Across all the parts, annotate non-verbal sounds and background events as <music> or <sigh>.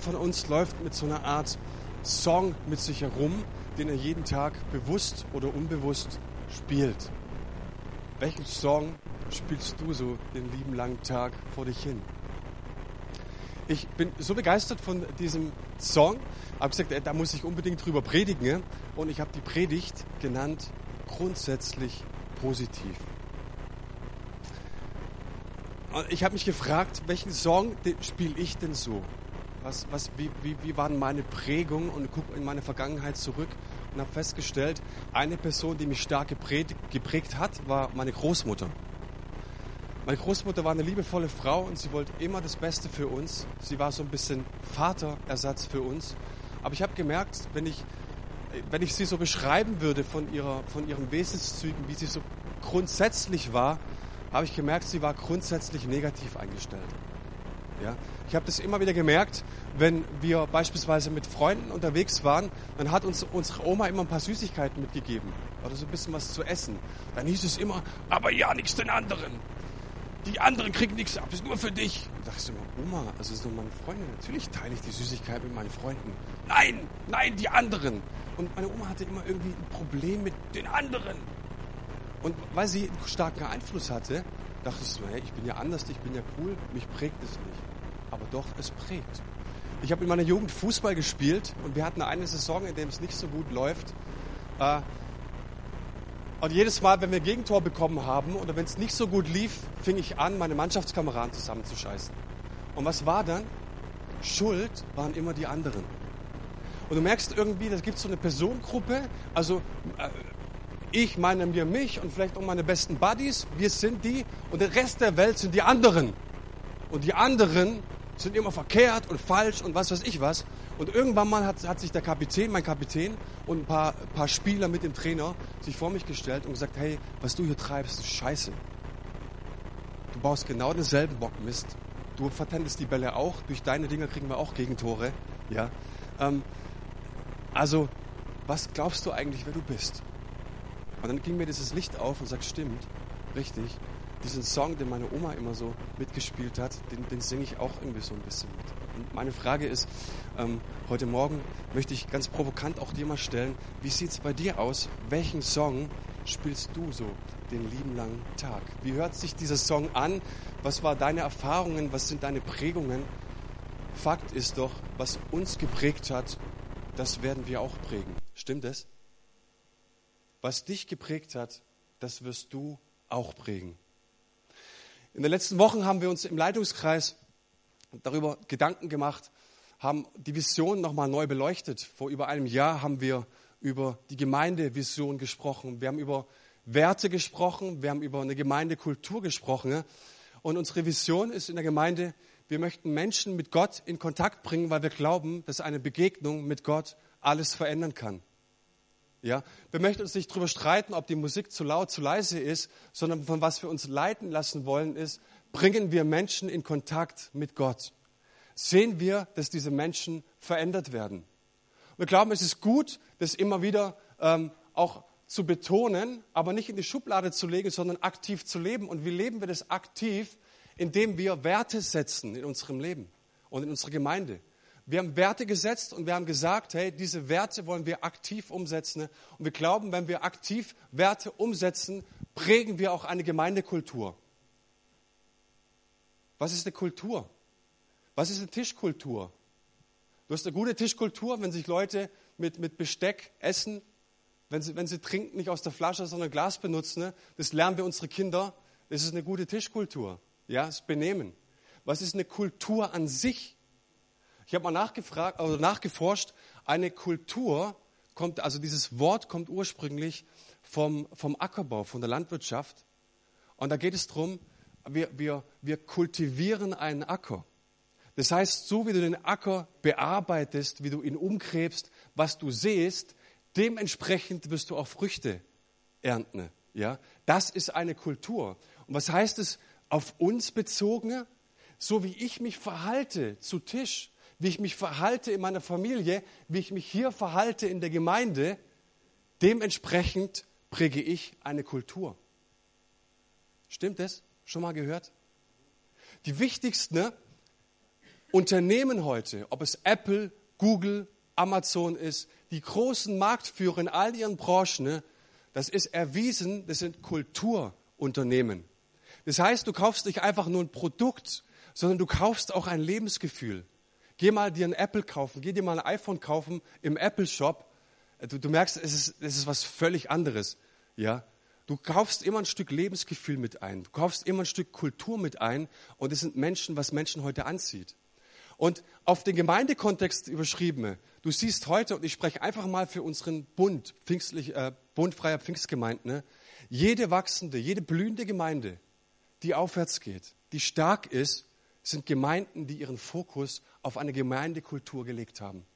von uns läuft mit so einer Art Song mit sich herum, den er jeden Tag bewusst oder unbewusst spielt. Welchen Song spielst du so den lieben langen Tag vor dich hin? Ich bin so begeistert von diesem Song, habe gesagt, da muss ich unbedingt drüber predigen. Und ich habe die Predigt genannt grundsätzlich positiv. Ich habe mich gefragt, welchen Song spiele ich denn so? Was, was, wie, wie, wie waren meine Prägungen und gucke in meine Vergangenheit zurück und habe festgestellt, eine Person, die mich stark geprägt, hat, war meine Großmutter. Meine Großmutter war eine liebevolle Frau und sie wollte immer das Beste für uns. Sie war so ein bisschen Vaterersatz für uns. Aber ich habe gemerkt, wenn ich, wenn ich sie so beschreiben würde von, ihrer, von ihren Wesenszügen, wie sie so grundsätzlich war, habe ich gemerkt, sie war grundsätzlich negativ eingestellt. Ja? Ich habe das immer wieder gemerkt, wenn wir beispielsweise mit Freunden unterwegs waren, dann hat uns unsere Oma immer ein paar Süßigkeiten mitgegeben oder so ein bisschen was zu essen. Dann hieß es immer, aber ja, nichts den anderen. Die anderen kriegen nichts ab, ist nur für dich. Und da dachte ich immer, Oma, das ist nur meine Freundin. Natürlich teile ich die Süßigkeit mit meinen Freunden. Nein, nein, die anderen. Und meine Oma hatte immer irgendwie ein Problem mit den anderen. Und weil sie einen starken Einfluss hatte, dachte ich so, hey, ich bin ja anders, ich bin ja cool, mich prägt es nicht. Aber doch, es prägt. Ich habe in meiner Jugend Fußball gespielt und wir hatten eine Saison, in der es nicht so gut läuft. Äh, und jedes Mal, wenn wir Gegentor bekommen haben oder wenn es nicht so gut lief, fing ich an, meine Mannschaftskameraden zusammenzuscheißen. Und was war dann? Schuld waren immer die anderen. Und du merkst irgendwie, da gibt so eine Personengruppe, also äh, ich meine mir mich und vielleicht auch meine besten Buddies, wir sind die und der Rest der Welt sind die anderen. Und die anderen sind immer verkehrt und falsch und was weiß ich was. Und irgendwann mal hat, hat sich der Kapitän, mein Kapitän und ein paar, paar Spieler mit dem Trainer sich vor mich gestellt und gesagt, hey, was du hier treibst, ist scheiße. Du baust genau denselben Bockmist. Du vertendest die Bälle auch. Durch deine Dinger kriegen wir auch Gegentore. Ja. Ähm, also, was glaubst du eigentlich, wer du bist? Und dann ging mir dieses Licht auf und sagt, stimmt, richtig. Diesen Song, den meine Oma immer so mitgespielt hat, den, den singe ich auch irgendwie so ein bisschen mit. Und meine Frage ist, ähm, heute Morgen möchte ich ganz provokant auch dir mal stellen, wie sieht es bei dir aus? Welchen Song spielst du so den lieben langen Tag? Wie hört sich dieser Song an? Was waren deine Erfahrungen? Was sind deine Prägungen? Fakt ist doch, was uns geprägt hat, das werden wir auch prägen. Stimmt es? Was dich geprägt hat, das wirst du auch prägen. In den letzten Wochen haben wir uns im Leitungskreis darüber Gedanken gemacht, haben die Vision nochmal neu beleuchtet. Vor über einem Jahr haben wir über die Gemeindevision gesprochen. Wir haben über Werte gesprochen. Wir haben über eine Gemeindekultur gesprochen. Und unsere Vision ist in der Gemeinde, wir möchten Menschen mit Gott in Kontakt bringen, weil wir glauben, dass eine Begegnung mit Gott alles verändern kann. Ja, wir möchten uns nicht darüber streiten, ob die Musik zu laut, zu leise ist, sondern von was wir uns leiten lassen wollen, ist, bringen wir Menschen in Kontakt mit Gott. Sehen wir, dass diese Menschen verändert werden. Wir glauben, es ist gut, das immer wieder ähm, auch zu betonen, aber nicht in die Schublade zu legen, sondern aktiv zu leben. Und wie leben wir das aktiv? Indem wir Werte setzen in unserem Leben und in unserer Gemeinde. Wir haben Werte gesetzt und wir haben gesagt, hey, diese Werte wollen wir aktiv umsetzen. Und wir glauben, wenn wir aktiv Werte umsetzen, prägen wir auch eine Gemeindekultur. Was ist eine Kultur? Was ist eine Tischkultur? Du hast eine gute Tischkultur, wenn sich Leute mit, mit Besteck essen, wenn sie, wenn sie trinken, nicht aus der Flasche, sondern Glas benutzen. Das lernen wir unsere Kinder. Das ist eine gute Tischkultur. Ja, das Benehmen. Was ist eine Kultur an sich? Ich habe mal nachgefragt, also nachgeforscht, eine Kultur kommt, also dieses Wort kommt ursprünglich vom, vom Ackerbau, von der Landwirtschaft. Und da geht es darum, wir, wir, wir kultivieren einen Acker. Das heißt, so wie du den Acker bearbeitest, wie du ihn umgräbst, was du siehst, dementsprechend wirst du auch Früchte ernten. Ja? Das ist eine Kultur. Und was heißt es auf uns bezogen? So wie ich mich verhalte zu Tisch, wie ich mich verhalte in meiner Familie, wie ich mich hier verhalte in der Gemeinde, dementsprechend präge ich eine Kultur. Stimmt das? Schon mal gehört? Die wichtigsten Unternehmen heute, ob es Apple, Google, Amazon ist, die großen Marktführer in all ihren Branchen, ne, das ist erwiesen, das sind Kulturunternehmen. Das heißt, du kaufst nicht einfach nur ein Produkt, sondern du kaufst auch ein Lebensgefühl. Geh mal dir ein Apple kaufen, geh dir mal ein iPhone kaufen im Apple Shop. Du, du merkst, es ist, es ist was völlig anderes. Ja? Du kaufst immer ein Stück Lebensgefühl mit ein. Du kaufst immer ein Stück Kultur mit ein. Und es sind Menschen, was Menschen heute anzieht. Und auf den Gemeindekontext überschrieben, du siehst heute, und ich spreche einfach mal für unseren Bund, äh, Bund freier Pfingstgemeinden, ne? jede wachsende, jede blühende Gemeinde, die aufwärts geht, die stark ist, sind Gemeinden, die ihren Fokus auf eine Gemeindekultur gelegt haben.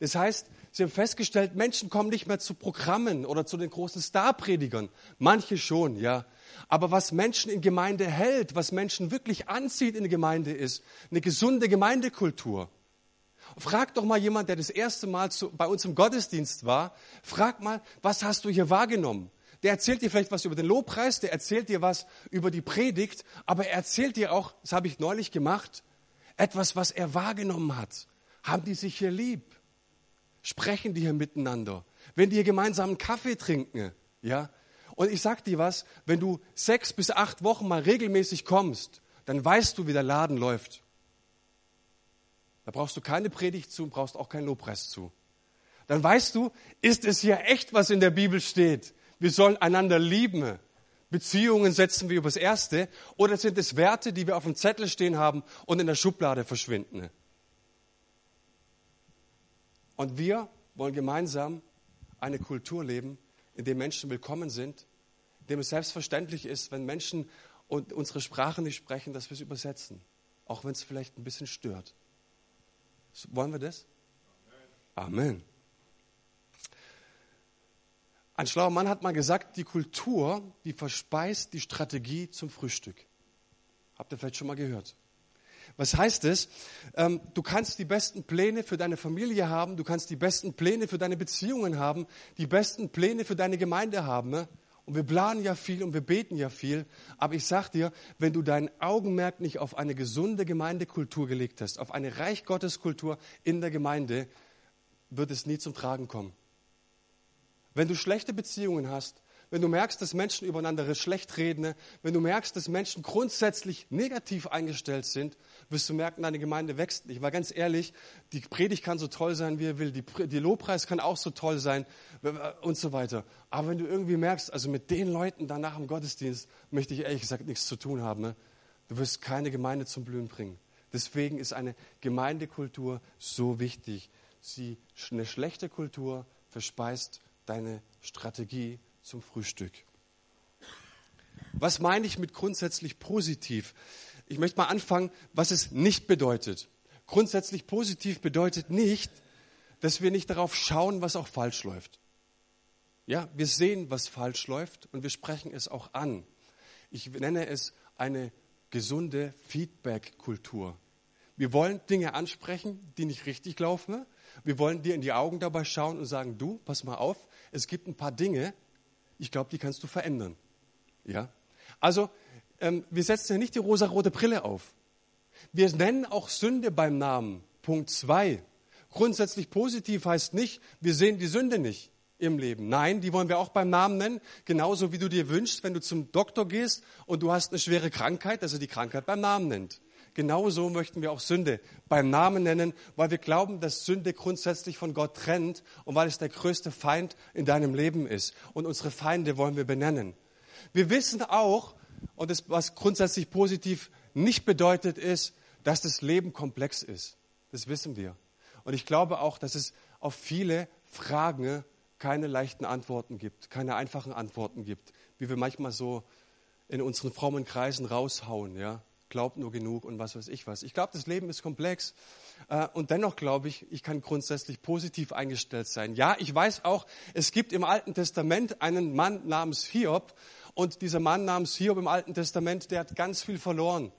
Das heißt, sie haben festgestellt, Menschen kommen nicht mehr zu Programmen oder zu den großen Starpredigern. Manche schon, ja. Aber was Menschen in Gemeinde hält, was Menschen wirklich anzieht in der Gemeinde ist eine gesunde Gemeindekultur. Frag doch mal jemand, der das erste Mal zu, bei uns im Gottesdienst war, frag mal, was hast du hier wahrgenommen? Der erzählt dir vielleicht was über den Lobpreis, der erzählt dir was über die Predigt, aber er erzählt dir auch, das habe ich neulich gemacht, etwas, was er wahrgenommen hat. Haben die sich hier lieb? Sprechen die hier miteinander? Wenn die hier gemeinsam einen Kaffee trinken, ja? Und ich sag dir was, wenn du sechs bis acht Wochen mal regelmäßig kommst, dann weißt du, wie der Laden läuft. Da brauchst du keine Predigt zu, brauchst auch keinen Lobpreis zu. Dann weißt du, ist es hier echt, was in der Bibel steht? Wir sollen einander lieben. Beziehungen setzen wir übers Erste oder sind es Werte, die wir auf dem Zettel stehen haben und in der Schublade verschwinden? Und wir wollen gemeinsam eine Kultur leben, in der Menschen willkommen sind, in dem es selbstverständlich ist, wenn Menschen unsere Sprache nicht sprechen, dass wir es übersetzen, auch wenn es vielleicht ein bisschen stört. Wollen wir das? Amen. Amen. Ein schlauer Mann hat mal gesagt, die Kultur, die verspeist die Strategie zum Frühstück. Habt ihr vielleicht schon mal gehört? Was heißt es? Ähm, du kannst die besten Pläne für deine Familie haben, du kannst die besten Pläne für deine Beziehungen haben, die besten Pläne für deine Gemeinde haben. Ne? Und wir planen ja viel und wir beten ja viel. Aber ich sag dir, wenn du dein Augenmerk nicht auf eine gesunde Gemeindekultur gelegt hast, auf eine Reich Gottes Kultur in der Gemeinde, wird es nie zum Tragen kommen. Wenn du schlechte Beziehungen hast, wenn du merkst, dass Menschen übereinander schlecht reden, wenn du merkst, dass Menschen grundsätzlich negativ eingestellt sind, wirst du merken, deine Gemeinde wächst nicht. Weil ganz ehrlich, die Predigt kann so toll sein, wie er will, die, die Lobpreis kann auch so toll sein und so weiter. Aber wenn du irgendwie merkst, also mit den Leuten danach im Gottesdienst möchte ich ehrlich gesagt nichts zu tun haben, ne? du wirst keine Gemeinde zum Blühen bringen. Deswegen ist eine Gemeindekultur so wichtig. Sie, eine schlechte Kultur verspeist deine Strategie zum Frühstück. Was meine ich mit grundsätzlich positiv? Ich möchte mal anfangen, was es nicht bedeutet. Grundsätzlich positiv bedeutet nicht, dass wir nicht darauf schauen, was auch falsch läuft. Ja, wir sehen, was falsch läuft und wir sprechen es auch an. Ich nenne es eine gesunde Feedback-Kultur. Wir wollen Dinge ansprechen, die nicht richtig laufen. Wir wollen dir in die Augen dabei schauen und sagen, du, pass mal auf, es gibt ein paar Dinge, ich glaube, die kannst du verändern. Ja? Also, ähm, wir setzen ja nicht die rosarote Brille auf. Wir nennen auch Sünde beim Namen. Punkt zwei. Grundsätzlich positiv heißt nicht, wir sehen die Sünde nicht im Leben. Nein, die wollen wir auch beim Namen nennen. Genauso wie du dir wünschst, wenn du zum Doktor gehst und du hast eine schwere Krankheit, dass er die Krankheit beim Namen nennt. Genauso möchten wir auch Sünde beim Namen nennen, weil wir glauben, dass Sünde grundsätzlich von Gott trennt und weil es der größte Feind in deinem Leben ist. Und unsere Feinde wollen wir benennen. Wir wissen auch, und das, was grundsätzlich positiv nicht bedeutet, ist, dass das Leben komplex ist. Das wissen wir. Und ich glaube auch, dass es auf viele Fragen keine leichten Antworten gibt, keine einfachen Antworten gibt, wie wir manchmal so in unseren frommen Kreisen raushauen. Ja? Glaubt nur genug und was weiß ich was. Ich glaube, das Leben ist komplex äh, und dennoch glaube ich, ich kann grundsätzlich positiv eingestellt sein. Ja, ich weiß auch, es gibt im Alten Testament einen Mann namens Hiob und dieser Mann namens Hiob im Alten Testament, der hat ganz viel verloren.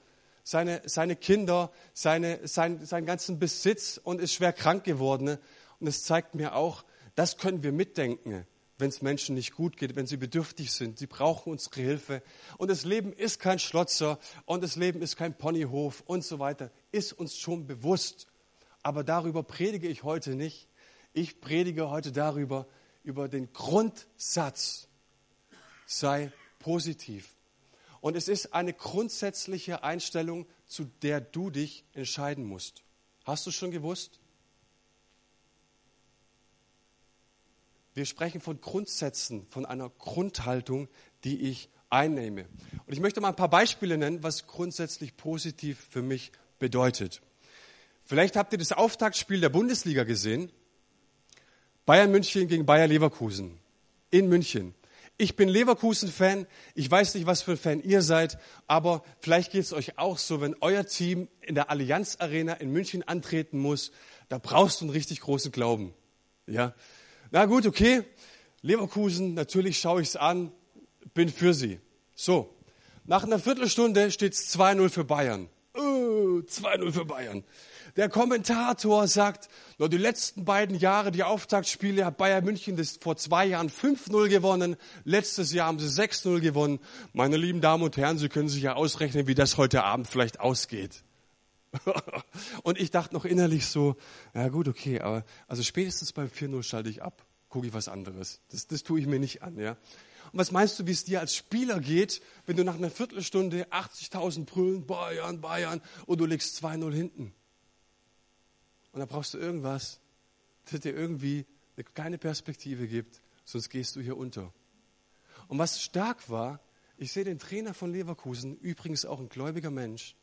Seine, seine Kinder, seine, sein, seinen ganzen Besitz und ist schwer krank geworden. Und es zeigt mir auch, das können wir mitdenken wenn es Menschen nicht gut geht, wenn sie bedürftig sind. Sie brauchen unsere Hilfe. Und das Leben ist kein Schlotzer und das Leben ist kein Ponyhof und so weiter. Ist uns schon bewusst. Aber darüber predige ich heute nicht. Ich predige heute darüber, über den Grundsatz. Sei positiv. Und es ist eine grundsätzliche Einstellung, zu der du dich entscheiden musst. Hast du schon gewusst? Wir sprechen von Grundsätzen, von einer Grundhaltung, die ich einnehme. Und ich möchte mal ein paar Beispiele nennen, was grundsätzlich positiv für mich bedeutet. Vielleicht habt ihr das Auftaktspiel der Bundesliga gesehen. Bayern München gegen Bayer Leverkusen in München. Ich bin Leverkusen-Fan. Ich weiß nicht, was für ein Fan ihr seid, aber vielleicht geht es euch auch so, wenn euer Team in der Allianz Arena in München antreten muss, da brauchst du einen richtig großen Glauben. Ja, na gut, okay. Leverkusen, natürlich schaue ich es an, bin für sie. So, nach einer Viertelstunde steht es 2-0 für Bayern. Uh, 2-0 für Bayern. Der Kommentator sagt, nur die letzten beiden Jahre, die Auftaktspiele, hat Bayern München das vor zwei Jahren 5-0 gewonnen. Letztes Jahr haben sie 6-0 gewonnen. Meine lieben Damen und Herren, Sie können sich ja ausrechnen, wie das heute Abend vielleicht ausgeht. <laughs> und ich dachte noch innerlich so, ja gut, okay, aber also spätestens beim 4-0 schalte ich ab, gucke ich was anderes. Das, das tue ich mir nicht an, ja. Und was meinst du, wie es dir als Spieler geht, wenn du nach einer Viertelstunde 80.000 brüllen, Bayern, Bayern, und du legst 2-0 hinten? Und da brauchst du irgendwas, das dir irgendwie eine kleine Perspektive gibt, sonst gehst du hier unter. Und was stark war, ich sehe den Trainer von Leverkusen, übrigens auch ein gläubiger Mensch,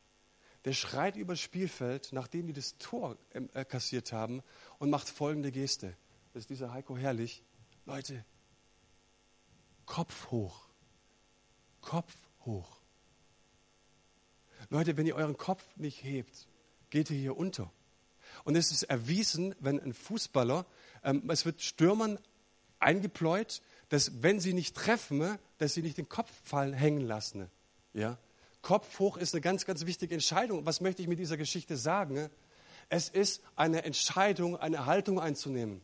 der schreit über das Spielfeld, nachdem die das Tor ähm, äh, kassiert haben und macht folgende Geste. Das ist dieser Heiko Herrlich. Leute, Kopf hoch. Kopf hoch. Leute, wenn ihr euren Kopf nicht hebt, geht ihr hier unter. Und es ist erwiesen, wenn ein Fußballer, ähm, es wird Stürmern eingepläut, dass wenn sie nicht treffen, dass sie nicht den Kopf fallen hängen lassen. Ja? Kopf hoch ist eine ganz, ganz wichtige Entscheidung. Was möchte ich mit dieser Geschichte sagen? Es ist eine Entscheidung, eine Haltung einzunehmen.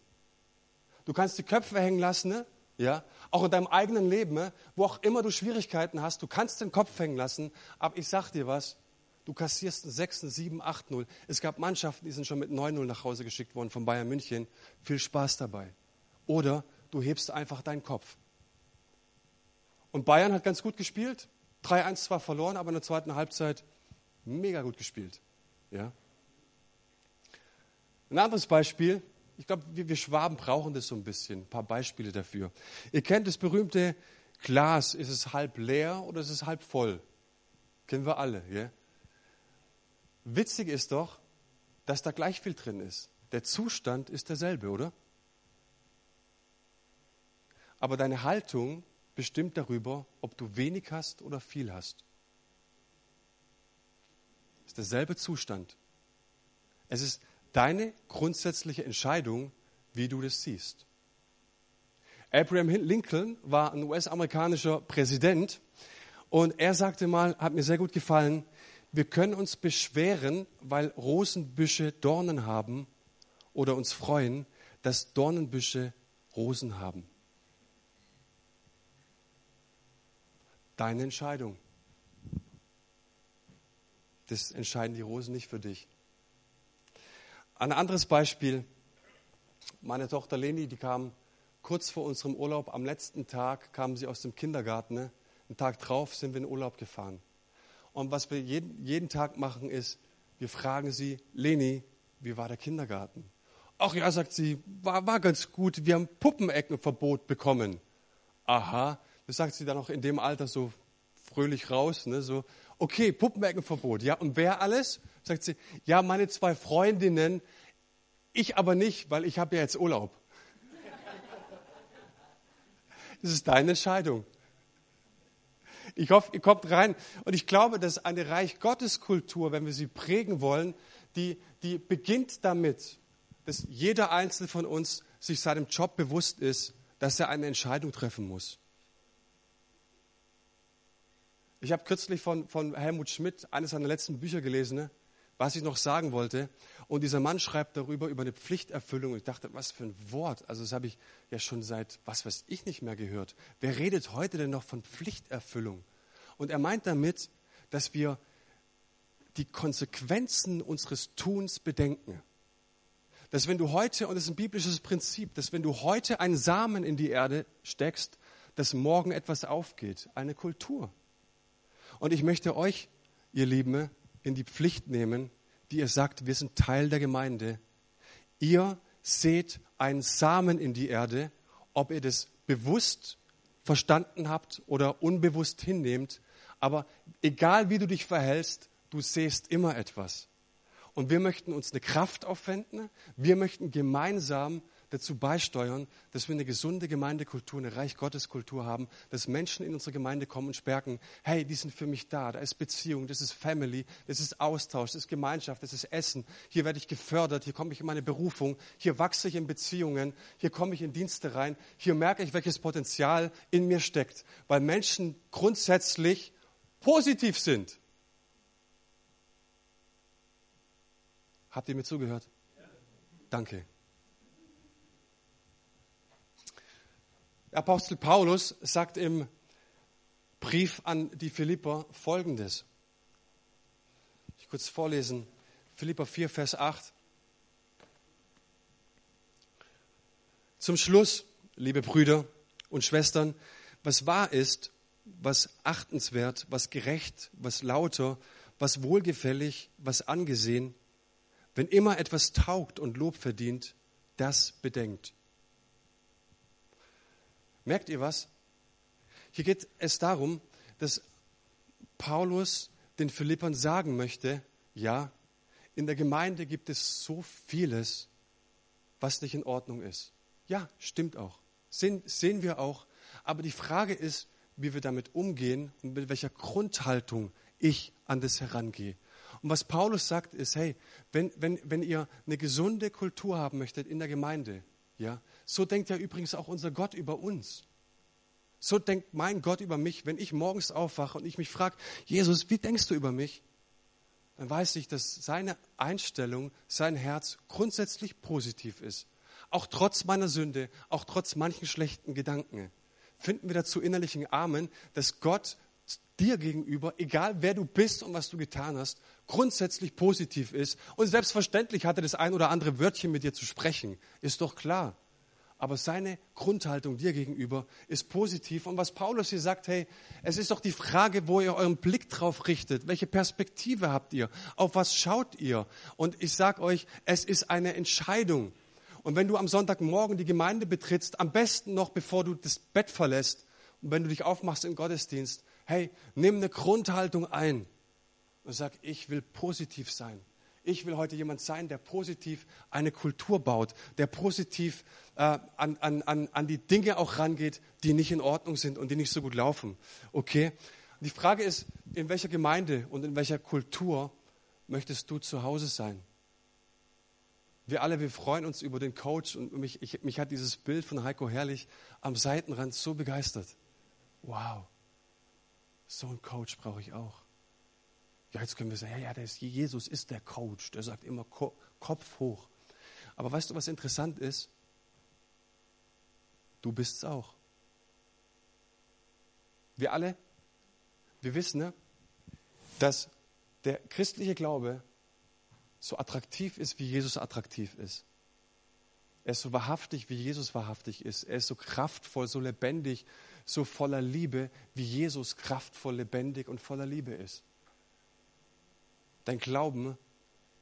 Du kannst die Köpfe hängen lassen, ne? ja, auch in deinem eigenen Leben, ne? wo auch immer du Schwierigkeiten hast, du kannst den Kopf hängen lassen, aber ich sag dir was, du kassierst einen 6, 7, 8, 0. Es gab Mannschaften, die sind schon mit 9, 0 nach Hause geschickt worden von Bayern München. Viel Spaß dabei. Oder du hebst einfach deinen Kopf. Und Bayern hat ganz gut gespielt, 3-1 zwar verloren, aber in der zweiten Halbzeit mega gut gespielt. Ja? Ein anderes Beispiel, ich glaube, wir, wir Schwaben brauchen das so ein bisschen, ein paar Beispiele dafür. Ihr kennt das berühmte Glas, ist es halb leer oder ist es halb voll? Kennen wir alle. Ja? Witzig ist doch, dass da gleich viel drin ist. Der Zustand ist derselbe, oder? Aber deine Haltung bestimmt darüber, ob du wenig hast oder viel hast. Es ist derselbe Zustand. Es ist deine grundsätzliche Entscheidung, wie du das siehst. Abraham Lincoln war ein US-amerikanischer Präsident und er sagte mal, hat mir sehr gut gefallen, wir können uns beschweren, weil Rosenbüsche Dornen haben oder uns freuen, dass Dornenbüsche Rosen haben. Deine Entscheidung. Das entscheiden die Rosen nicht für dich. Ein anderes Beispiel. Meine Tochter Leni, die kam kurz vor unserem Urlaub, am letzten Tag kam sie aus dem Kindergarten. Ne? Einen Tag drauf sind wir in Urlaub gefahren. Und was wir jeden, jeden Tag machen, ist, wir fragen sie, Leni, wie war der Kindergarten? Ach ja, sagt sie, war, war ganz gut. Wir haben Puppeneckenverbot bekommen. Aha, das sagt sie dann auch in dem Alter so fröhlich raus, ne, so, okay, Puppeneckenverbot, ja, und wer alles? Sagt sie, ja, meine zwei Freundinnen, ich aber nicht, weil ich habe ja jetzt Urlaub. Das ist deine Entscheidung. Ich hoffe, ihr kommt rein. Und ich glaube, dass eine Reich Gottes Kultur, wenn wir sie prägen wollen, die, die beginnt damit, dass jeder Einzelne von uns sich seinem Job bewusst ist, dass er eine Entscheidung treffen muss. Ich habe kürzlich von, von Helmut Schmidt eines seiner letzten Bücher gelesen, ne, was ich noch sagen wollte. Und dieser Mann schreibt darüber, über eine Pflichterfüllung. Und ich dachte, was für ein Wort. Also das habe ich ja schon seit, was weiß ich, nicht mehr gehört. Wer redet heute denn noch von Pflichterfüllung? Und er meint damit, dass wir die Konsequenzen unseres Tuns bedenken. Dass wenn du heute, und das ist ein biblisches Prinzip, dass wenn du heute einen Samen in die Erde steckst, dass morgen etwas aufgeht, eine Kultur. Und ich möchte euch, ihr Lieben, in die Pflicht nehmen, die ihr sagt, wir sind Teil der Gemeinde. Ihr seht einen Samen in die Erde, ob ihr das bewusst verstanden habt oder unbewusst hinnehmt. Aber egal wie du dich verhältst, du siehst immer etwas. Und wir möchten uns eine Kraft aufwenden. Wir möchten gemeinsam dazu beisteuern, dass wir eine gesunde Gemeindekultur, eine Reich Gottes Kultur haben, dass Menschen in unsere Gemeinde kommen und merken, hey, die sind für mich da, da ist Beziehung, das ist Family, das ist Austausch, das ist Gemeinschaft, das ist Essen. Hier werde ich gefördert, hier komme ich in meine Berufung, hier wachse ich in Beziehungen, hier komme ich in Dienste rein, hier merke ich, welches Potenzial in mir steckt, weil Menschen grundsätzlich positiv sind. Habt ihr mir zugehört? Danke. Apostel Paulus sagt im Brief an die Philipper folgendes. Ich kurz vorlesen. Philipper 4, Vers 8. Zum Schluss, liebe Brüder und Schwestern, was wahr ist, was achtenswert, was gerecht, was lauter, was wohlgefällig, was angesehen, wenn immer etwas taugt und Lob verdient, das bedenkt. Merkt ihr was? Hier geht es darum, dass Paulus den Philippern sagen möchte, ja, in der Gemeinde gibt es so vieles, was nicht in Ordnung ist. Ja, stimmt auch. Sehen, sehen wir auch. Aber die Frage ist, wie wir damit umgehen und mit welcher Grundhaltung ich an das herangehe. Und was Paulus sagt, ist, hey, wenn, wenn, wenn ihr eine gesunde Kultur haben möchtet in der Gemeinde, ja, so denkt ja übrigens auch unser Gott über uns. So denkt mein Gott über mich, wenn ich morgens aufwache und ich mich frage, Jesus, wie denkst du über mich? Dann weiß ich, dass seine Einstellung, sein Herz grundsätzlich positiv ist. Auch trotz meiner Sünde, auch trotz manchen schlechten Gedanken. Finden wir dazu innerlichen Amen, dass Gott dir gegenüber, egal wer du bist und was du getan hast, grundsätzlich positiv ist. Und selbstverständlich hat er das ein oder andere Wörtchen mit dir zu sprechen. Ist doch klar. Aber seine Grundhaltung dir gegenüber ist positiv. Und was Paulus hier sagt, hey, es ist doch die Frage, wo ihr euren Blick drauf richtet. Welche Perspektive habt ihr? Auf was schaut ihr? Und ich sage euch, es ist eine Entscheidung. Und wenn du am Sonntagmorgen die Gemeinde betrittst, am besten noch bevor du das Bett verlässt und wenn du dich aufmachst im Gottesdienst, hey, nimm eine Grundhaltung ein und sag, ich will positiv sein. Ich will heute jemand sein, der positiv eine Kultur baut, der positiv äh, an, an, an, an die Dinge auch rangeht, die nicht in Ordnung sind und die nicht so gut laufen. Okay? Die Frage ist, in welcher Gemeinde und in welcher Kultur möchtest du zu Hause sein? Wir alle, wir freuen uns über den Coach und mich, ich, mich hat dieses Bild von Heiko Herrlich am Seitenrand so begeistert. Wow, so einen Coach brauche ich auch. Ja, jetzt können wir sagen, ja, ja, ist, Jesus ist der Coach, der sagt immer Ko Kopf hoch. Aber weißt du, was interessant ist? Du bist es auch. Wir alle, wir wissen, ne, dass der christliche Glaube so attraktiv ist, wie Jesus attraktiv ist. Er ist so wahrhaftig, wie Jesus wahrhaftig ist. Er ist so kraftvoll, so lebendig, so voller Liebe, wie Jesus kraftvoll, lebendig und voller Liebe ist. Dein Glauben,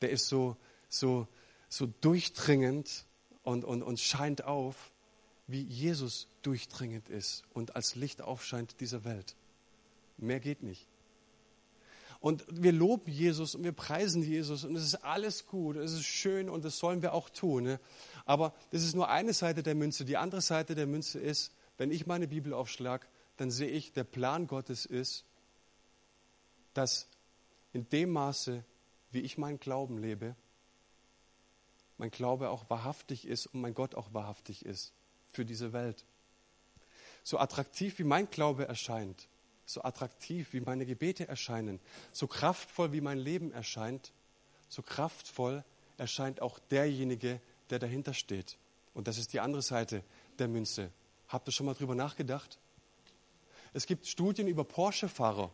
der ist so, so, so durchdringend und, und, und scheint auf, wie Jesus durchdringend ist und als Licht aufscheint dieser Welt. Mehr geht nicht. Und wir loben Jesus und wir preisen Jesus und es ist alles gut, es ist schön und das sollen wir auch tun. Ne? Aber das ist nur eine Seite der Münze. Die andere Seite der Münze ist, wenn ich meine Bibel aufschlage, dann sehe ich, der Plan Gottes ist, dass in dem Maße, wie ich meinen Glauben lebe, mein Glaube auch wahrhaftig ist und mein Gott auch wahrhaftig ist für diese Welt. So attraktiv wie mein Glaube erscheint, so attraktiv wie meine Gebete erscheinen, so kraftvoll wie mein Leben erscheint, so kraftvoll erscheint auch derjenige, der dahinter steht. Und das ist die andere Seite der Münze. Habt ihr schon mal drüber nachgedacht? Es gibt Studien über Porsche-Fahrer.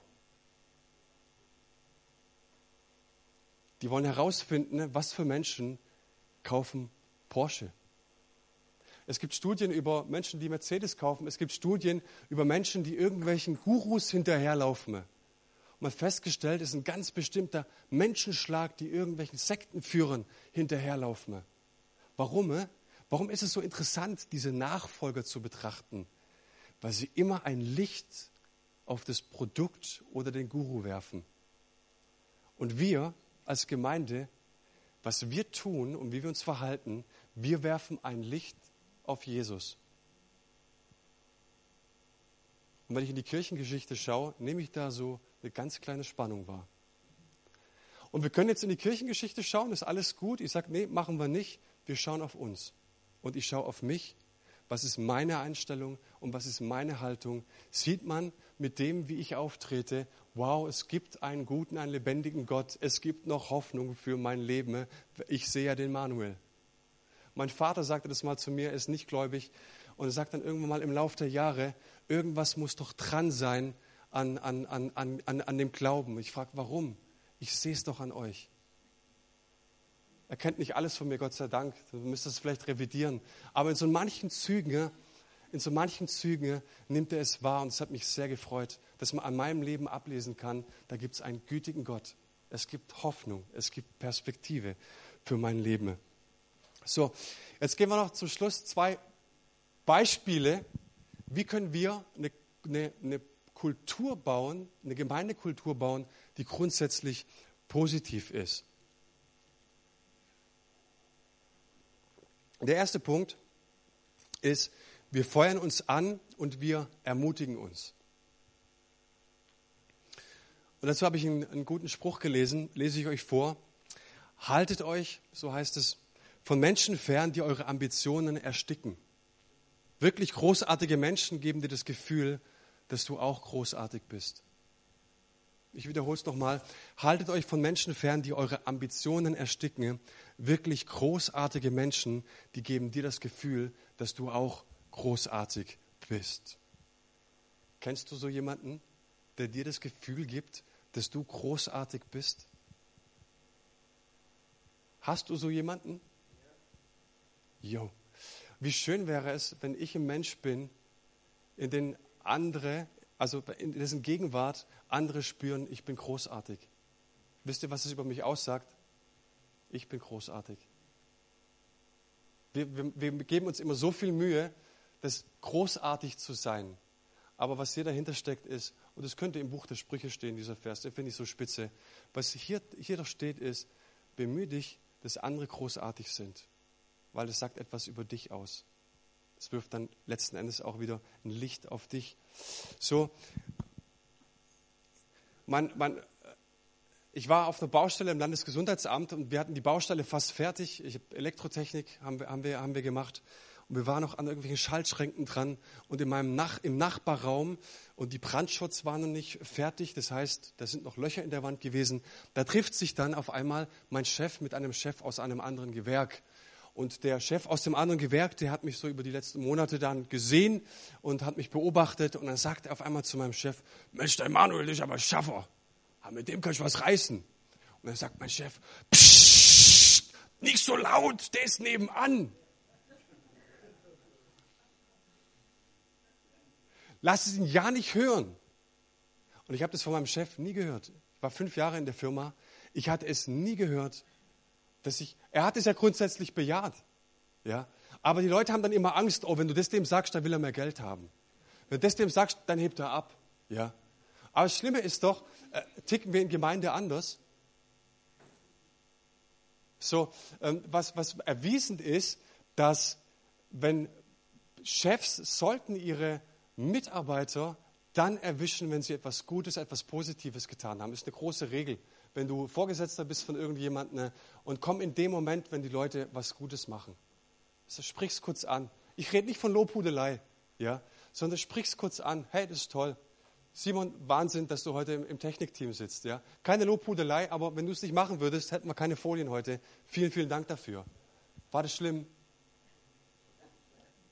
Die wollen herausfinden, was für Menschen kaufen Porsche. Es gibt Studien über Menschen, die Mercedes kaufen. Es gibt Studien über Menschen, die irgendwelchen Gurus hinterherlaufen. Und man hat festgestellt, es ist ein ganz bestimmter Menschenschlag, die irgendwelchen Sektenführern hinterherlaufen. Warum? Warum ist es so interessant, diese Nachfolger zu betrachten? Weil sie immer ein Licht auf das Produkt oder den Guru werfen. Und wir als Gemeinde, was wir tun und wie wir uns verhalten, wir werfen ein Licht auf Jesus. Und wenn ich in die Kirchengeschichte schaue, nehme ich da so eine ganz kleine Spannung wahr. Und wir können jetzt in die Kirchengeschichte schauen, ist alles gut. Ich sage, nee, machen wir nicht. Wir schauen auf uns. Und ich schaue auf mich. Was ist meine Einstellung und was ist meine Haltung? Sieht man mit dem, wie ich auftrete, wow, es gibt einen guten, einen lebendigen Gott. Es gibt noch Hoffnung für mein Leben. Ich sehe ja den Manuel. Mein Vater sagte das mal zu mir, er ist nicht gläubig. Und er sagt dann irgendwann mal im Laufe der Jahre, irgendwas muss doch dran sein an, an, an, an, an dem Glauben. Ich frage, warum? Ich sehe es doch an euch. Er kennt nicht alles von mir, Gott sei Dank. Du müsstest es vielleicht revidieren. Aber in so manchen Zügen, in so manchen Zügen nimmt er es wahr und es hat mich sehr gefreut, dass man an meinem Leben ablesen kann, da gibt es einen gütigen Gott. Es gibt Hoffnung, es gibt Perspektive für mein Leben. So, jetzt gehen wir noch zum Schluss zwei Beispiele. Wie können wir eine, eine, eine Kultur bauen, eine Gemeindekultur bauen, die grundsätzlich positiv ist? Der erste Punkt ist, wir feuern uns an und wir ermutigen uns. Und dazu habe ich einen, einen, guten Spruch gelesen, lese ich euch vor. Haltet euch, so heißt es, von Menschen fern, die eure Ambitionen ersticken. Wirklich großartige Menschen geben dir das Gefühl, dass du auch großartig bist. Ich wiederhole es nochmal. Haltet euch von Menschen fern, die eure Ambitionen ersticken. Wirklich großartige Menschen, die geben dir das Gefühl, dass du auch großartig bist. Kennst du so jemanden, der dir das Gefühl gibt, dass du großartig bist? Hast du so jemanden? Jo, wie schön wäre es, wenn ich ein Mensch bin, in den andere, also in dessen Gegenwart andere spüren, ich bin großartig. Wisst ihr, was es über mich aussagt? Ich bin großartig. Wir, wir, wir geben uns immer so viel Mühe, das großartig zu sein. Aber was hier dahinter steckt ist, und das könnte im Buch der Sprüche stehen, dieser Vers, den finde ich so spitze. Was hier, hier doch steht ist, bemühe dich, dass andere großartig sind weil es sagt etwas über dich aus. Es wirft dann letzten Endes auch wieder ein Licht auf dich. So, man, man, ich war auf einer Baustelle im Landesgesundheitsamt und wir hatten die Baustelle fast fertig. Ich, Elektrotechnik haben wir, haben, wir, haben wir gemacht. Und wir waren noch an irgendwelchen Schaltschränken dran und in meinem Nach, im Nachbarraum und die Brandschutz waren noch nicht fertig. Das heißt, da sind noch Löcher in der Wand gewesen. Da trifft sich dann auf einmal mein Chef mit einem Chef aus einem anderen Gewerk. Und der Chef aus dem anderen Gewerk, der hat mich so über die letzten Monate dann gesehen und hat mich beobachtet. Und dann sagt er auf einmal zu meinem Chef, Mensch, der Manuel ist aber Schaffer. Mit dem kann ich was reißen. Und dann sagt mein Chef, Psst, nicht so laut, der ist nebenan. Lass es ihn ja nicht hören. Und ich habe das von meinem Chef nie gehört. Ich war fünf Jahre in der Firma. Ich hatte es nie gehört, dass ich, er hat es ja grundsätzlich bejaht. Ja? Aber die Leute haben dann immer Angst, oh, wenn du das dem sagst, dann will er mehr Geld haben. Wenn du das dem sagst, dann hebt er ab. Ja? Aber das Schlimme ist doch, äh, ticken wir in Gemeinde anders. So, ähm, was, was erwiesen ist, dass wenn Chefs sollten ihre Mitarbeiter dann erwischen, wenn sie etwas Gutes, etwas Positives getan haben. Das ist eine große Regel wenn du Vorgesetzter bist von irgendjemandem ne, und komm in dem Moment, wenn die Leute was Gutes machen. Also sprich's kurz an. Ich rede nicht von Lobhudelei, ja, sondern sprich's kurz an. Hey, das ist toll. Simon, Wahnsinn, dass du heute im, Technikteam sitzt. Ja? Keine Lobhudelei, aber wenn du es nicht machen würdest, hätten wir keine Folien heute. Vielen, vielen Dank dafür. War das schlimm?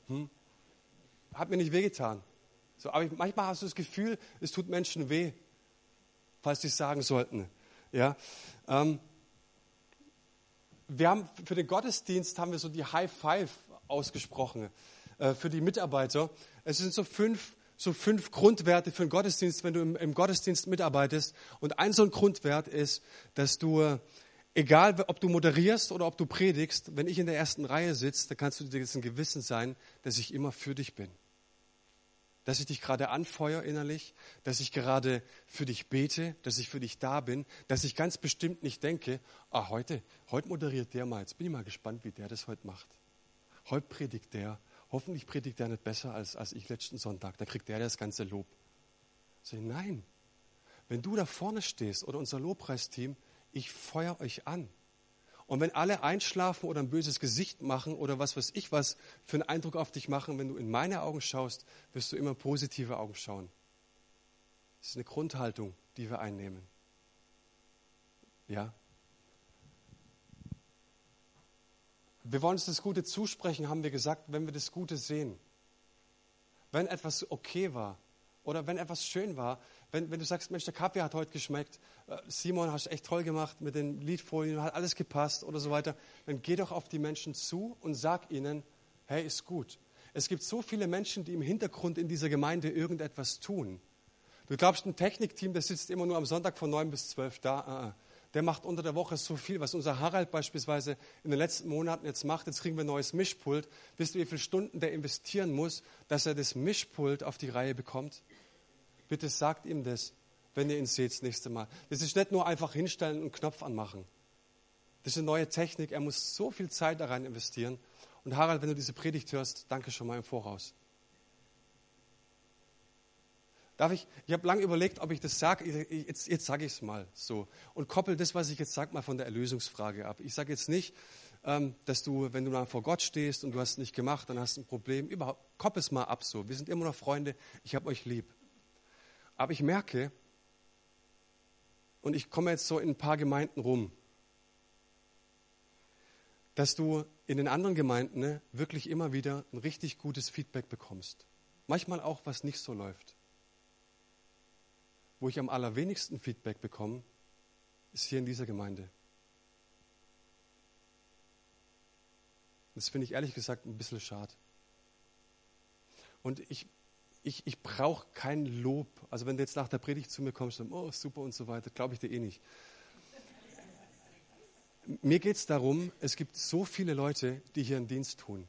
Hm? Hat mir nicht wehgetan. So, aber ich, manchmal hast du das Gefühl, es tut Menschen weh, falls sie es sagen sollten. Ja? Ähm, wir haben für den Gottesdienst haben wir so die High Five ausgesprochen äh, für die Mitarbeiter. Es sind so fünf, so fünf Grundwerte für den Gottesdienst, wenn du im, im Gottesdienst mitarbeitest. Und ein so ein Grundwert ist, dass du, egal ob du moderierst oder ob du predigst, wenn ich in der ersten Reihe sitze, dann kannst du dir dessen Gewissen sein, dass ich immer für dich bin dass ich dich gerade anfeuere innerlich, dass ich gerade für dich bete, dass ich für dich da bin, dass ich ganz bestimmt nicht denke, ah, heute, heute moderiert der mal, jetzt bin ich mal gespannt, wie der das heute macht. Heute predigt der, hoffentlich predigt der nicht besser als, als ich letzten Sonntag, dann kriegt der das ganze Lob. So, nein, wenn du da vorne stehst oder unser Lobpreisteam, ich feuer euch an. Und wenn alle einschlafen oder ein böses Gesicht machen oder was weiß ich was für einen Eindruck auf dich machen, wenn du in meine Augen schaust, wirst du immer positive Augen schauen. Das ist eine Grundhaltung, die wir einnehmen. Ja? Wir wollen uns das Gute zusprechen, haben wir gesagt, wenn wir das Gute sehen. Wenn etwas okay war oder wenn etwas schön war, wenn, wenn du sagst, Mensch, der Kaffee hat heute geschmeckt, äh, Simon, hast echt toll gemacht mit den Liedfolien, hat alles gepasst oder so weiter, dann geh doch auf die Menschen zu und sag ihnen, hey, ist gut. Es gibt so viele Menschen, die im Hintergrund in dieser Gemeinde irgendetwas tun. Du glaubst, ein Technikteam, das sitzt immer nur am Sonntag von 9 bis 12 da. Der macht unter der Woche so viel, was unser Harald beispielsweise in den letzten Monaten jetzt macht. Jetzt kriegen wir ein neues Mischpult. Wisst ihr, wie viele Stunden der investieren muss, dass er das Mischpult auf die Reihe bekommt? Bitte sagt ihm das, wenn ihr ihn seht das nächste Mal. Das ist nicht nur einfach hinstellen und Knopf anmachen. Das ist eine neue Technik. Er muss so viel Zeit da rein investieren. Und Harald, wenn du diese Predigt hörst, danke schon mal im Voraus. Darf ich? Ich habe lange überlegt, ob ich das sage. Jetzt, jetzt sage ich es mal so. Und koppel das, was ich jetzt sage, mal von der Erlösungsfrage ab. Ich sage jetzt nicht, ähm, dass du, wenn du dann vor Gott stehst und du hast es nicht gemacht, dann hast du ein Problem. Überhaupt, koppel es mal ab so. Wir sind immer noch Freunde. Ich habe euch lieb. Aber ich merke, und ich komme jetzt so in ein paar Gemeinden rum, dass du in den anderen Gemeinden ne, wirklich immer wieder ein richtig gutes Feedback bekommst. Manchmal auch, was nicht so läuft. Wo ich am allerwenigsten Feedback bekomme, ist hier in dieser Gemeinde. Das finde ich ehrlich gesagt ein bisschen schade. Und ich ich, ich brauche kein Lob. Also wenn du jetzt nach der Predigt zu mir kommst und oh, super und so weiter, glaube ich dir eh nicht. Mir geht es darum, es gibt so viele Leute, die hier einen Dienst tun.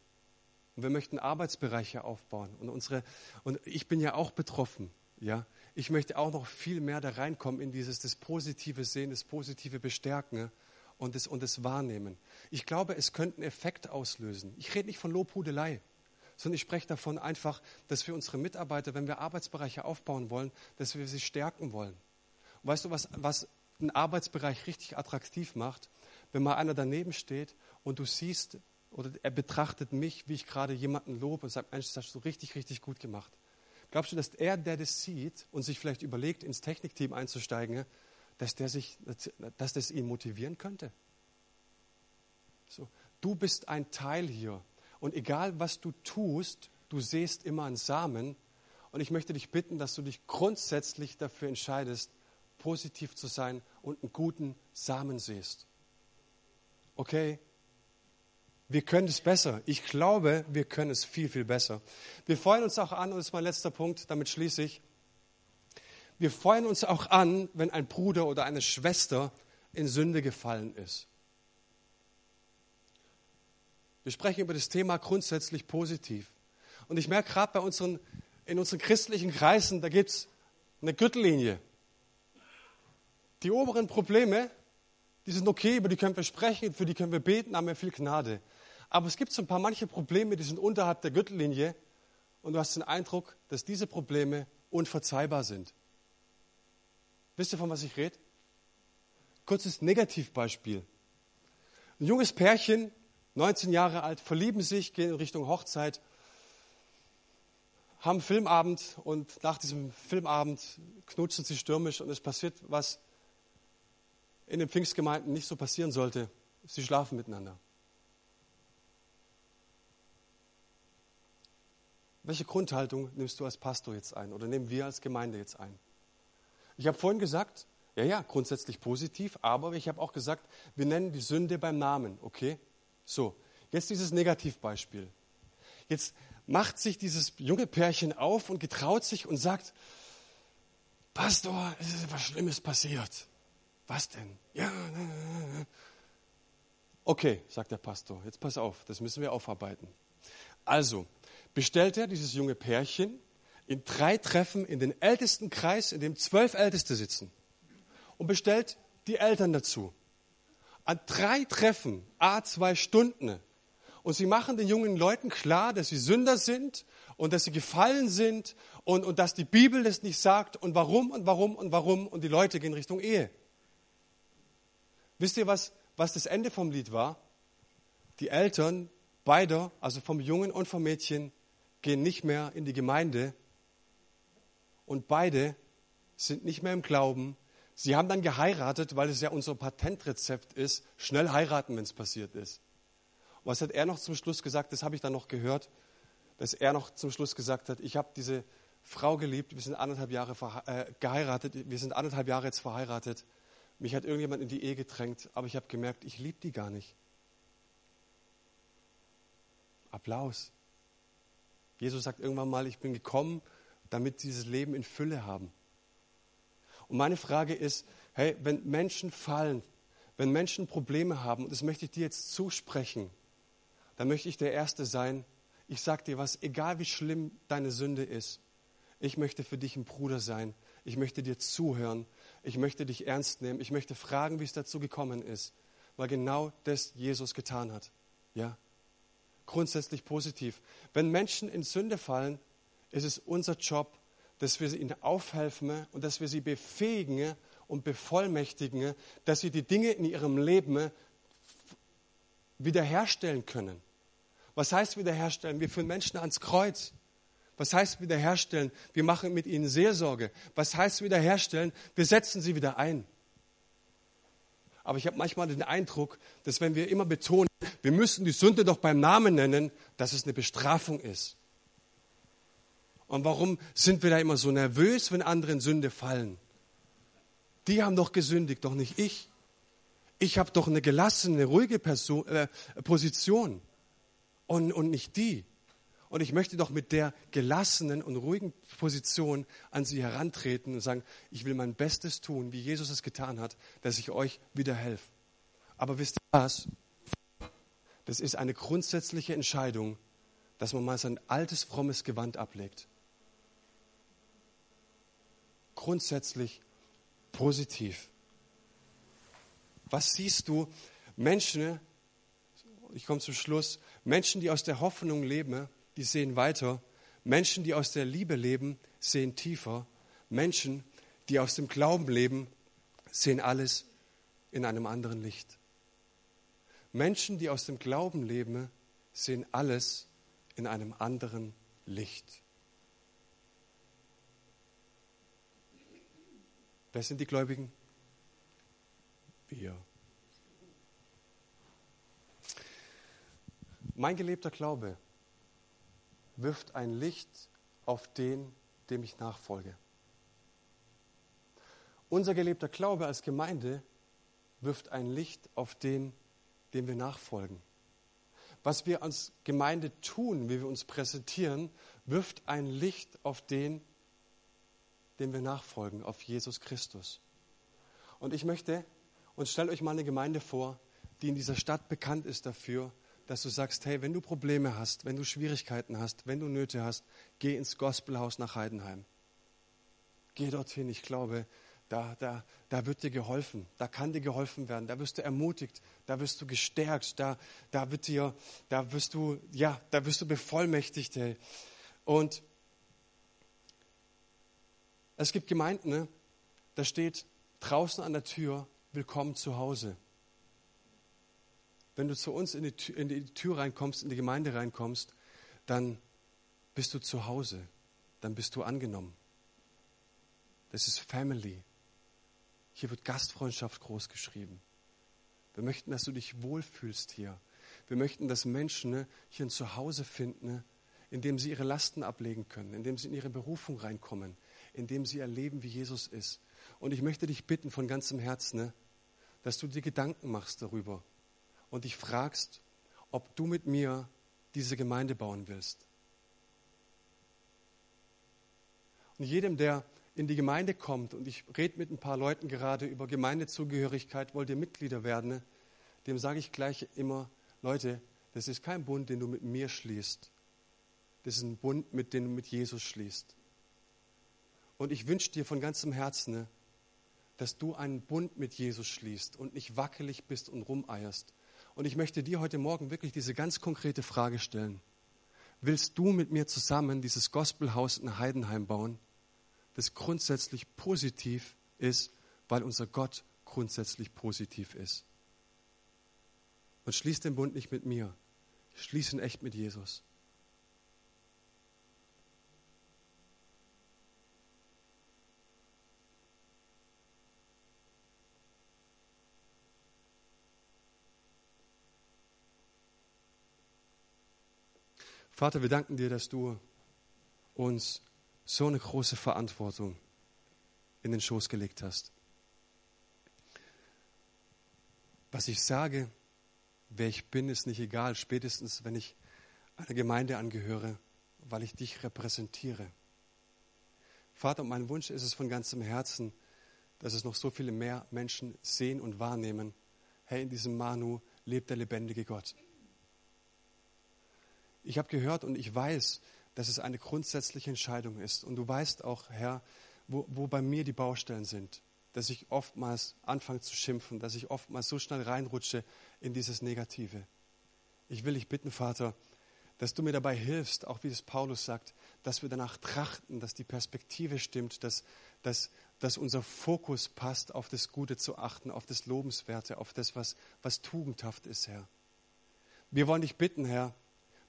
Und wir möchten Arbeitsbereiche aufbauen. Und, unsere, und ich bin ja auch betroffen. Ja? Ich möchte auch noch viel mehr da reinkommen in dieses das positive Sehen, das positive Bestärken und das, und das Wahrnehmen. Ich glaube, es könnte einen Effekt auslösen. Ich rede nicht von Lobhudelei sondern ich spreche davon einfach, dass wir unsere Mitarbeiter, wenn wir Arbeitsbereiche aufbauen wollen, dass wir sie stärken wollen. Und weißt du, was, was einen Arbeitsbereich richtig attraktiv macht? Wenn mal einer daneben steht und du siehst, oder er betrachtet mich, wie ich gerade jemanden lobe und sagt, Mensch, das hast du richtig, richtig gut gemacht. Glaubst du, dass er, der das sieht und sich vielleicht überlegt, ins Technikteam einzusteigen, dass, der sich, dass das ihn motivieren könnte? So, du bist ein Teil hier und egal, was du tust, du siehst immer einen Samen. Und ich möchte dich bitten, dass du dich grundsätzlich dafür entscheidest, positiv zu sein und einen guten Samen siehst. Okay? Wir können es besser. Ich glaube, wir können es viel, viel besser. Wir freuen uns auch an, und das ist mein letzter Punkt, damit schließe ich. Wir freuen uns auch an, wenn ein Bruder oder eine Schwester in Sünde gefallen ist. Wir sprechen über das Thema grundsätzlich positiv. Und ich merke gerade bei unseren, in unseren christlichen Kreisen, da gibt es eine Gürtellinie. Die oberen Probleme, die sind okay, über die können wir sprechen, für die können wir beten, haben wir viel Gnade. Aber es gibt so ein paar manche Probleme, die sind unterhalb der Gürtellinie und du hast den Eindruck, dass diese Probleme unverzeihbar sind. Wisst ihr, von was ich rede? Kurzes Negativbeispiel. Ein junges Pärchen 19 Jahre alt, verlieben sich, gehen in Richtung Hochzeit, haben Filmabend und nach diesem Filmabend knutschen sie stürmisch und es passiert, was in den Pfingstgemeinden nicht so passieren sollte. Sie schlafen miteinander. Welche Grundhaltung nimmst du als Pastor jetzt ein oder nehmen wir als Gemeinde jetzt ein? Ich habe vorhin gesagt, ja, ja, grundsätzlich positiv, aber ich habe auch gesagt, wir nennen die Sünde beim Namen, okay? So, jetzt dieses Negativbeispiel. Jetzt macht sich dieses junge Pärchen auf und getraut sich und sagt, Pastor, es ist etwas Schlimmes passiert. Was denn? Ja. Okay, sagt der Pastor, jetzt pass auf, das müssen wir aufarbeiten. Also, bestellt er dieses junge Pärchen in drei Treffen in den ältesten Kreis, in dem zwölf Älteste sitzen und bestellt die Eltern dazu. An drei Treffen, a zwei Stunden. Und sie machen den jungen Leuten klar, dass sie Sünder sind und dass sie gefallen sind und, und dass die Bibel das nicht sagt und warum und warum und warum und die Leute gehen Richtung Ehe. Wisst ihr, was, was das Ende vom Lied war? Die Eltern beider, also vom Jungen und vom Mädchen, gehen nicht mehr in die Gemeinde und beide sind nicht mehr im Glauben, Sie haben dann geheiratet, weil es ja unser Patentrezept ist, schnell heiraten, wenn es passiert ist. Was hat er noch zum Schluss gesagt? Das habe ich dann noch gehört, dass er noch zum Schluss gesagt hat, ich habe diese Frau geliebt, wir sind anderthalb Jahre äh, geheiratet, wir sind anderthalb Jahre jetzt verheiratet. Mich hat irgendjemand in die Ehe gedrängt, aber ich habe gemerkt, ich liebe die gar nicht. Applaus. Jesus sagt irgendwann mal, ich bin gekommen, damit sie dieses Leben in Fülle haben. Und meine Frage ist, hey, wenn Menschen fallen, wenn Menschen Probleme haben, und das möchte ich dir jetzt zusprechen, dann möchte ich der Erste sein. Ich sage dir was, egal wie schlimm deine Sünde ist, ich möchte für dich ein Bruder sein. Ich möchte dir zuhören. Ich möchte dich ernst nehmen. Ich möchte fragen, wie es dazu gekommen ist, weil genau das Jesus getan hat. Ja? Grundsätzlich positiv. Wenn Menschen in Sünde fallen, ist es unser Job, dass wir ihnen aufhelfen und dass wir sie befähigen und bevollmächtigen, dass sie die Dinge in ihrem Leben wiederherstellen können. Was heißt wiederherstellen? Wir führen Menschen ans Kreuz. Was heißt wiederherstellen? Wir machen mit ihnen Seelsorge. Was heißt wiederherstellen? Wir setzen sie wieder ein. Aber ich habe manchmal den Eindruck, dass wenn wir immer betonen, wir müssen die Sünde doch beim Namen nennen, dass es eine Bestrafung ist. Und warum sind wir da immer so nervös, wenn andere in Sünde fallen? Die haben doch gesündigt, doch nicht ich. Ich habe doch eine gelassene, ruhige Person, äh, Position und, und nicht die. Und ich möchte doch mit der gelassenen und ruhigen Position an sie herantreten und sagen, ich will mein Bestes tun, wie Jesus es getan hat, dass ich euch wieder helfe. Aber wisst ihr was? Das ist eine grundsätzliche Entscheidung, dass man mal sein altes, frommes Gewand ablegt grundsätzlich positiv. Was siehst du? Menschen, ich komme zum Schluss, Menschen, die aus der Hoffnung leben, die sehen weiter. Menschen, die aus der Liebe leben, sehen tiefer. Menschen, die aus dem Glauben leben, sehen alles in einem anderen Licht. Menschen, die aus dem Glauben leben, sehen alles in einem anderen Licht. Wer sind die Gläubigen? Wir. Mein gelebter Glaube wirft ein Licht auf den, dem ich nachfolge. Unser gelebter Glaube als Gemeinde wirft ein Licht auf den, dem wir nachfolgen. Was wir als Gemeinde tun, wie wir uns präsentieren, wirft ein Licht auf den, dem wir nachfolgen, auf Jesus Christus. Und ich möchte, und stellt euch mal eine Gemeinde vor, die in dieser Stadt bekannt ist dafür, dass du sagst, hey, wenn du Probleme hast, wenn du Schwierigkeiten hast, wenn du Nöte hast, geh ins Gospelhaus nach Heidenheim. Geh dorthin, ich glaube, da, da, da wird dir geholfen, da kann dir geholfen werden, da wirst du ermutigt, da wirst du gestärkt, da, da wird dir, da wirst du, ja, da wirst du bevollmächtigt, hey. Und es gibt Gemeinden, ne? da steht draußen an der Tür, willkommen zu Hause. Wenn du zu uns in die, Tür, in die Tür reinkommst, in die Gemeinde reinkommst, dann bist du zu Hause. dann bist du angenommen. Das ist Family. Hier wird Gastfreundschaft groß geschrieben. Wir möchten, dass du dich wohlfühlst hier. Wir möchten, dass Menschen ne, hier ein Zuhause finden, ne, in dem sie ihre Lasten ablegen können, in dem sie in ihre Berufung reinkommen, in dem sie erleben, wie Jesus ist. Und ich möchte dich bitten von ganzem Herzen, ne, dass du dir Gedanken machst darüber und dich fragst, ob du mit mir diese Gemeinde bauen willst. Und jedem, der in die Gemeinde kommt, und ich rede mit ein paar Leuten gerade über Gemeindezugehörigkeit, wollt ihr Mitglieder werden, dem sage ich gleich immer, Leute, das ist kein Bund, den du mit mir schließt. Das ist ein Bund, mit dem du mit Jesus schließt. Und ich wünsche dir von ganzem Herzen, ne, dass du einen Bund mit Jesus schließt und nicht wackelig bist und rumeierst. Und ich möchte dir heute Morgen wirklich diese ganz konkrete Frage stellen. Willst du mit mir zusammen dieses Gospelhaus in Heidenheim bauen? Das grundsätzlich positiv ist, weil unser Gott grundsätzlich positiv ist. Und schließ den Bund nicht mit mir, schließ ihn echt mit Jesus. Vater, wir danken dir, dass du uns so eine große Verantwortung in den Schoß gelegt hast. Was ich sage, wer ich bin, ist nicht egal, spätestens wenn ich einer Gemeinde angehöre, weil ich dich repräsentiere. Vater, mein Wunsch ist es von ganzem Herzen, dass es noch so viele mehr Menschen sehen und wahrnehmen. Hey, in diesem Manu lebt der lebendige Gott. Ich habe gehört und ich weiß, dass es eine grundsätzliche Entscheidung ist. Und du weißt auch, Herr, wo, wo bei mir die Baustellen sind, dass ich oftmals anfange zu schimpfen, dass ich oftmals so schnell reinrutsche in dieses Negative. Ich will dich bitten, Vater, dass du mir dabei hilfst, auch wie es Paulus sagt, dass wir danach trachten, dass die Perspektive stimmt, dass, dass, dass unser Fokus passt, auf das Gute zu achten, auf das Lobenswerte, auf das, was, was tugendhaft ist, Herr. Wir wollen dich bitten, Herr,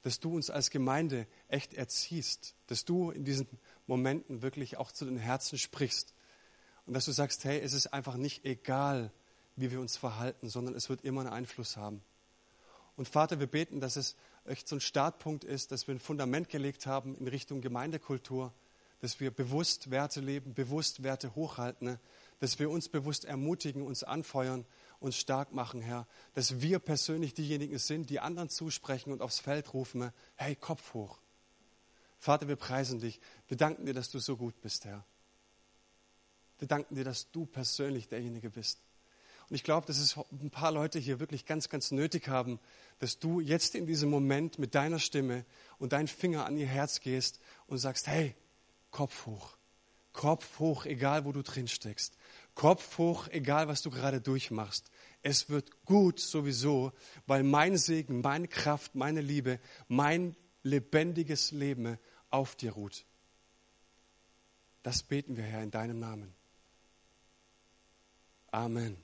dass du uns als Gemeinde echt erziehst, dass du in diesen Momenten wirklich auch zu den Herzen sprichst und dass du sagst, hey, es ist einfach nicht egal, wie wir uns verhalten, sondern es wird immer einen Einfluss haben. Und Vater, wir beten, dass es echt so ein Startpunkt ist, dass wir ein Fundament gelegt haben in Richtung Gemeindekultur, dass wir bewusst Werte leben, bewusst Werte hochhalten, dass wir uns bewusst ermutigen, uns anfeuern uns stark machen, Herr, dass wir persönlich diejenigen sind, die anderen zusprechen und aufs Feld rufen, hey, Kopf hoch. Vater, wir preisen dich. Wir danken dir, dass du so gut bist, Herr. Wir danken dir, dass du persönlich derjenige bist. Und ich glaube, dass es ein paar Leute hier wirklich ganz, ganz nötig haben, dass du jetzt in diesem Moment mit deiner Stimme und deinen Finger an ihr Herz gehst und sagst, hey, Kopf hoch. Kopf hoch, egal wo du drin steckst. Kopf hoch, egal was du gerade durchmachst. Es wird gut sowieso, weil mein Segen, meine Kraft, meine Liebe, mein lebendiges Leben auf dir ruht. Das beten wir, Herr, in deinem Namen. Amen.